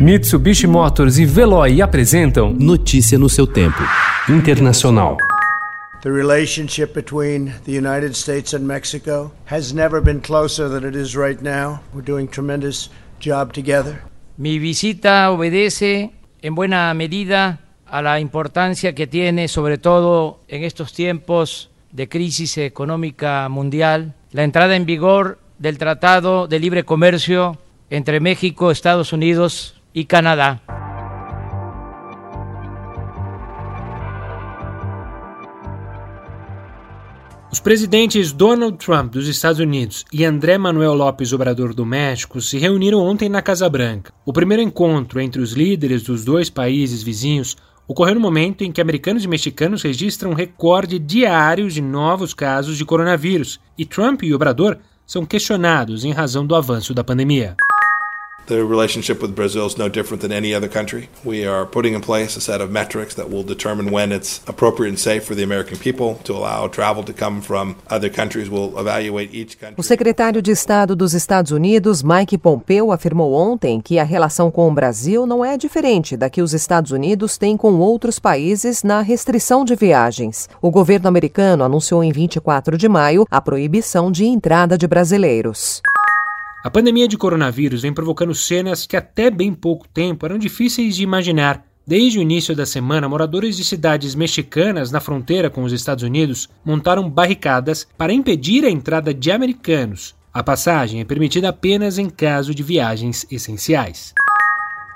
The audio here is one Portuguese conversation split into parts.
Mitsubishi Motors e Veloy apresentam Notícia no seu tempo. Internacional. The relationship between the United States and Mexico has never been closer than it is right now. We're doing tremendous job together. Mi visita obedece en buena medida a la importancia que tiene, sobre todo en estos tiempos de crisis económica mundial, la entrada en vigor del Tratado de Libre Comercio entre México, Estados Unidos y Canadá. Os presidentes Donald Trump dos Estados Unidos e André Manuel Lopes Obrador do México se reuniram ontem na Casa Branca. O primeiro encontro entre os líderes dos dois países vizinhos ocorreu no momento em que americanos e mexicanos registram um recorde diário de novos casos de coronavírus e Trump e Obrador são questionados em razão do avanço da pandemia. The relationship with Brazil is no different than any other country. We are putting in place a set of metrics that will determine when it's appropriate and safe for the American people to allow travel to come from other countries. We'll evaluate each country. O secretário de Estado dos Estados Unidos, Mike Pompeo, afirmou ontem que a relação com o Brasil não é diferente da que os Estados Unidos têm com outros países na restrição de viagens. O governo americano anunciou em 24 de maio a proibição de entrada de brasileiros. A pandemia de coronavírus vem provocando cenas que até bem pouco tempo eram difíceis de imaginar. Desde o início da semana, moradores de cidades mexicanas na fronteira com os Estados Unidos montaram barricadas para impedir a entrada de americanos. A passagem é permitida apenas em caso de viagens essenciais.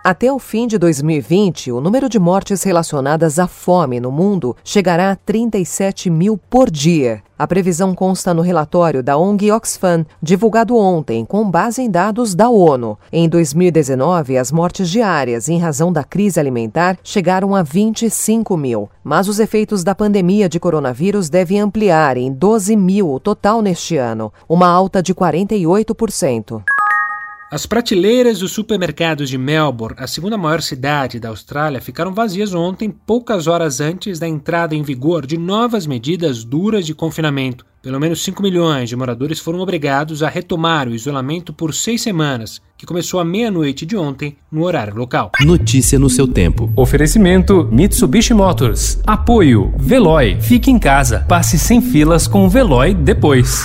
Até o fim de 2020, o número de mortes relacionadas à fome no mundo chegará a 37 mil por dia. A previsão consta no relatório da ONG Oxfam, divulgado ontem, com base em dados da ONU. Em 2019, as mortes diárias em razão da crise alimentar chegaram a 25 mil, mas os efeitos da pandemia de coronavírus devem ampliar em 12 mil o total neste ano, uma alta de 48%. As prateleiras dos supermercados de Melbourne, a segunda maior cidade da Austrália, ficaram vazias ontem, poucas horas antes da entrada em vigor de novas medidas duras de confinamento. Pelo menos 5 milhões de moradores foram obrigados a retomar o isolamento por seis semanas, que começou à meia-noite de ontem, no horário local. Notícia no seu tempo. Oferecimento Mitsubishi Motors. Apoio Veloy. Fique em casa. Passe sem filas com o Veloy depois.